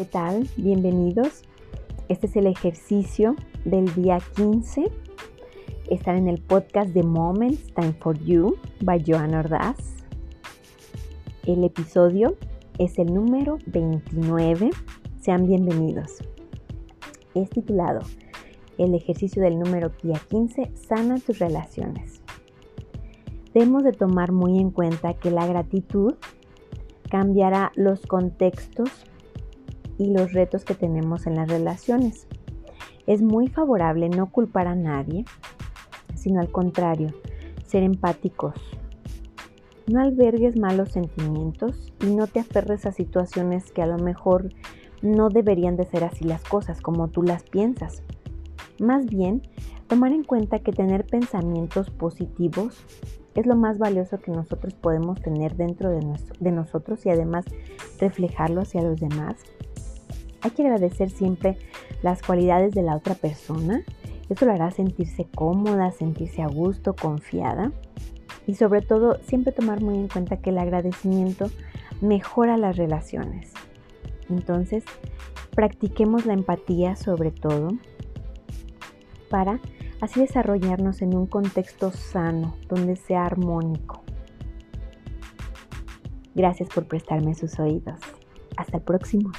¿Qué tal? Bienvenidos. Este es el ejercicio del día 15. Están en el podcast de Moments Time for You by Joanna Ordaz. El episodio es el número 29. Sean bienvenidos. Es titulado El ejercicio del número día 15 sana tus relaciones. Debemos de tomar muy en cuenta que la gratitud cambiará los contextos y los retos que tenemos en las relaciones. Es muy favorable no culpar a nadie, sino al contrario, ser empáticos. No albergues malos sentimientos y no te aferres a situaciones que a lo mejor no deberían de ser así las cosas como tú las piensas. Más bien, tomar en cuenta que tener pensamientos positivos es lo más valioso que nosotros podemos tener dentro de, de nosotros y además reflejarlo hacia los demás. Hay que agradecer siempre las cualidades de la otra persona. Eso lo hará sentirse cómoda, sentirse a gusto, confiada. Y sobre todo, siempre tomar muy en cuenta que el agradecimiento mejora las relaciones. Entonces, practiquemos la empatía sobre todo para así desarrollarnos en un contexto sano, donde sea armónico. Gracias por prestarme sus oídos. Hasta el próximo.